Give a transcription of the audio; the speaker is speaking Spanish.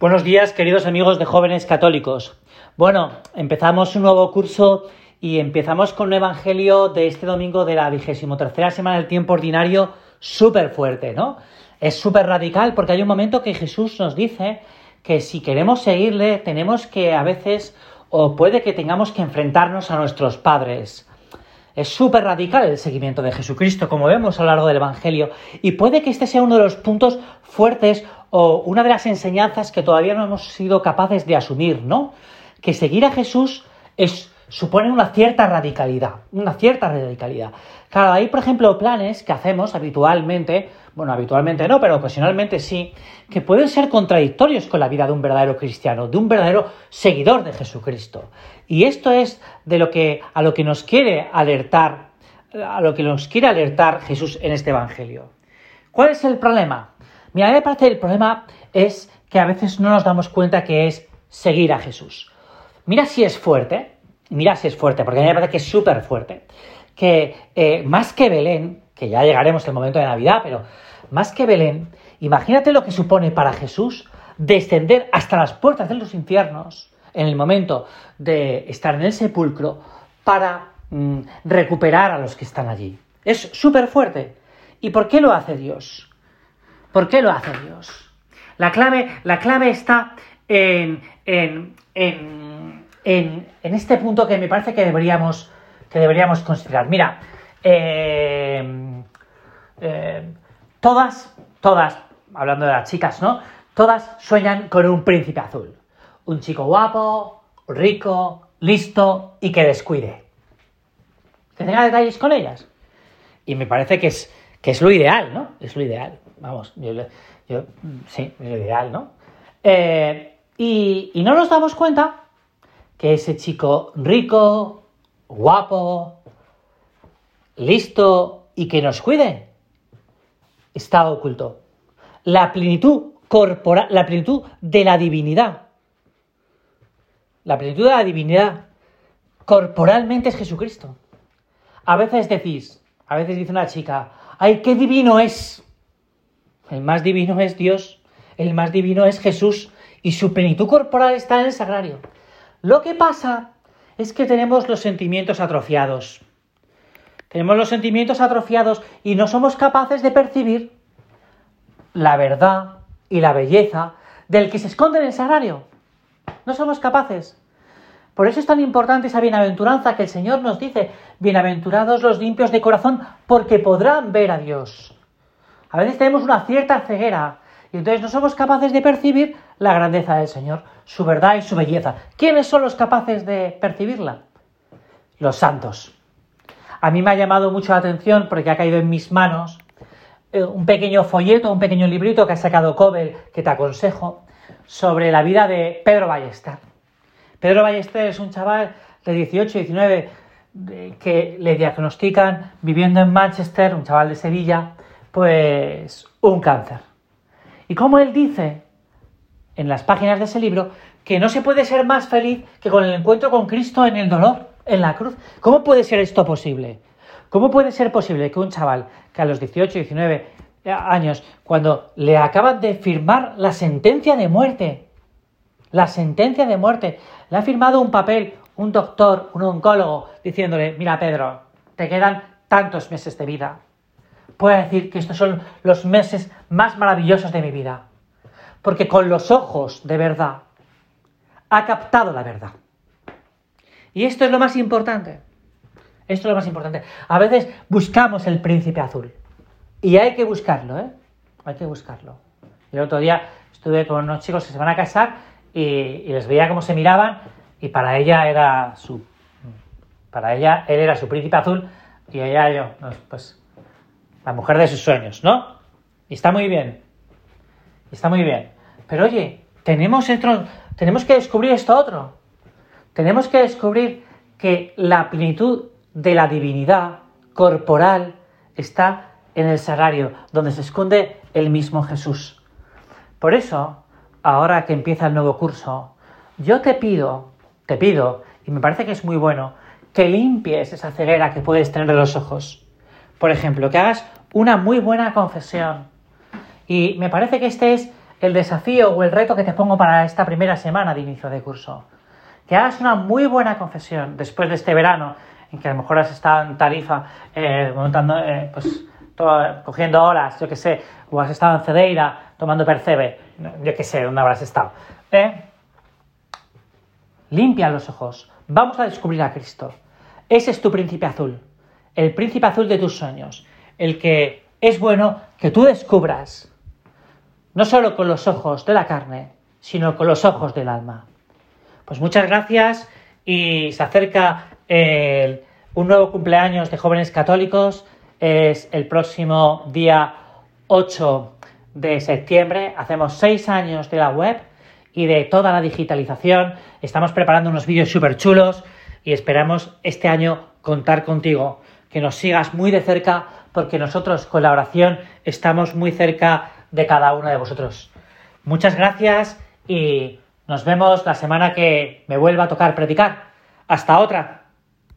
Buenos días, queridos amigos de jóvenes católicos. Bueno, empezamos un nuevo curso y empezamos con un evangelio de este domingo de la vigésimo tercera semana del tiempo ordinario súper fuerte, ¿no? Es súper radical porque hay un momento que Jesús nos dice que si queremos seguirle tenemos que a veces o puede que tengamos que enfrentarnos a nuestros padres. Es súper radical el seguimiento de Jesucristo, como vemos a lo largo del Evangelio, y puede que este sea uno de los puntos fuertes o una de las enseñanzas que todavía no hemos sido capaces de asumir, ¿no? Que seguir a Jesús es, supone una cierta radicalidad, una cierta radicalidad. Claro, hay, por ejemplo, planes que hacemos habitualmente, bueno, habitualmente no, pero ocasionalmente sí, que pueden ser contradictorios con la vida de un verdadero cristiano, de un verdadero seguidor de Jesucristo. Y esto es de lo que, a lo que nos quiere alertar, a lo que nos quiere alertar Jesús en este Evangelio. ¿Cuál es el problema? Mira, a mí me parece el problema es que a veces no nos damos cuenta que es seguir a Jesús. Mira si es fuerte, mira si es fuerte, porque a mí me parece que es súper fuerte, que eh, más que Belén, que ya llegaremos al momento de Navidad, pero más que Belén, imagínate lo que supone para Jesús descender hasta las puertas de los infiernos en el momento de estar en el sepulcro para mm, recuperar a los que están allí. Es súper fuerte. ¿Y por qué lo hace Dios? ¿Por qué lo hace Dios? La clave, la clave está en, en, en, en, este punto que me parece que deberíamos, que deberíamos considerar. Mira, eh, eh, todas, todas, hablando de las chicas, ¿no? Todas sueñan con un príncipe azul. Un chico guapo, rico, listo y que descuide. Que tenga detalles con ellas. Y me parece que es, que es lo ideal, ¿no? Es lo ideal. Vamos, yo, yo sí, es lo ideal, ¿no? Eh, y, y no nos damos cuenta que ese chico rico, guapo, listo y que nos cuide está oculto. La plenitud corporal, la plenitud de la divinidad. La plenitud de la divinidad corporalmente es Jesucristo. A veces decís, a veces dice una chica, ¡ay, qué divino es! El más divino es Dios, el más divino es Jesús y su plenitud corporal está en el sagrario. Lo que pasa es que tenemos los sentimientos atrofiados. Tenemos los sentimientos atrofiados y no somos capaces de percibir la verdad y la belleza del que se esconde en el sagrario. No somos capaces. Por eso es tan importante esa bienaventuranza que el Señor nos dice, bienaventurados los limpios de corazón, porque podrán ver a Dios. A veces tenemos una cierta ceguera y entonces no somos capaces de percibir la grandeza del Señor, su verdad y su belleza. ¿Quiénes son los capaces de percibirla? Los santos. A mí me ha llamado mucho la atención porque ha caído en mis manos eh, un pequeño folleto, un pequeño librito que ha sacado Cobel, que te aconsejo, sobre la vida de Pedro Ballester. Pedro Ballester es un chaval de 18, 19 que le diagnostican viviendo en Manchester, un chaval de Sevilla, pues un cáncer. Y como él dice en las páginas de ese libro, que no se puede ser más feliz que con el encuentro con Cristo en el dolor, en la cruz. ¿Cómo puede ser esto posible? ¿Cómo puede ser posible que un chaval que a los 18, 19 años, cuando le acaban de firmar la sentencia de muerte, la sentencia de muerte, le ha firmado un papel, un doctor, un oncólogo, diciéndole, mira Pedro, te quedan tantos meses de vida, puedo decir que estos son los meses más maravillosos de mi vida. Porque con los ojos de verdad ha captado la verdad. Y esto es lo más importante. Esto es lo más importante. A veces buscamos el príncipe azul. Y hay que buscarlo, ¿eh? Hay que buscarlo. El otro día estuve con unos chicos que se van a casar y, les veía cómo se miraban y para ella era su... Para ella, él era su príncipe azul y ella yo, pues la mujer de sus sueños, ¿no? Y está muy bien. Está muy bien. Pero oye, tenemos, que descubrir esto otro. Tenemos que descubrir que la plenitud de la divinidad corporal está en el sagrario, donde se esconde el mismo Jesús. Por eso, ahora que empieza el nuevo curso, yo te pido, te pido, y me parece que es muy bueno, que limpies esa ceguera que puedes tener de los ojos. Por ejemplo, que hagas una muy buena confesión. Y me parece que este es el desafío o el reto que te pongo para esta primera semana de inicio de curso. Que hagas una muy buena confesión después de este verano, en que a lo mejor has estado en tarifa eh, montando, eh, pues, cogiendo horas, yo qué sé, o has estado en Cedeira tomando percebe, yo qué sé, ¿dónde habrás estado? ¿Eh? Limpia los ojos. Vamos a descubrir a Cristo. Ese es tu príncipe azul, el príncipe azul de tus sueños, el que es bueno que tú descubras, no solo con los ojos de la carne, sino con los ojos del alma. Pues muchas gracias y se acerca un nuevo cumpleaños de jóvenes católicos, es el próximo día 8 de septiembre, hacemos seis años de la web y de toda la digitalización, estamos preparando unos vídeos súper chulos y esperamos este año contar contigo, que nos sigas muy de cerca porque nosotros con la oración estamos muy cerca de cada uno de vosotros. Muchas gracias y nos vemos la semana que me vuelva a tocar predicar. Hasta otra.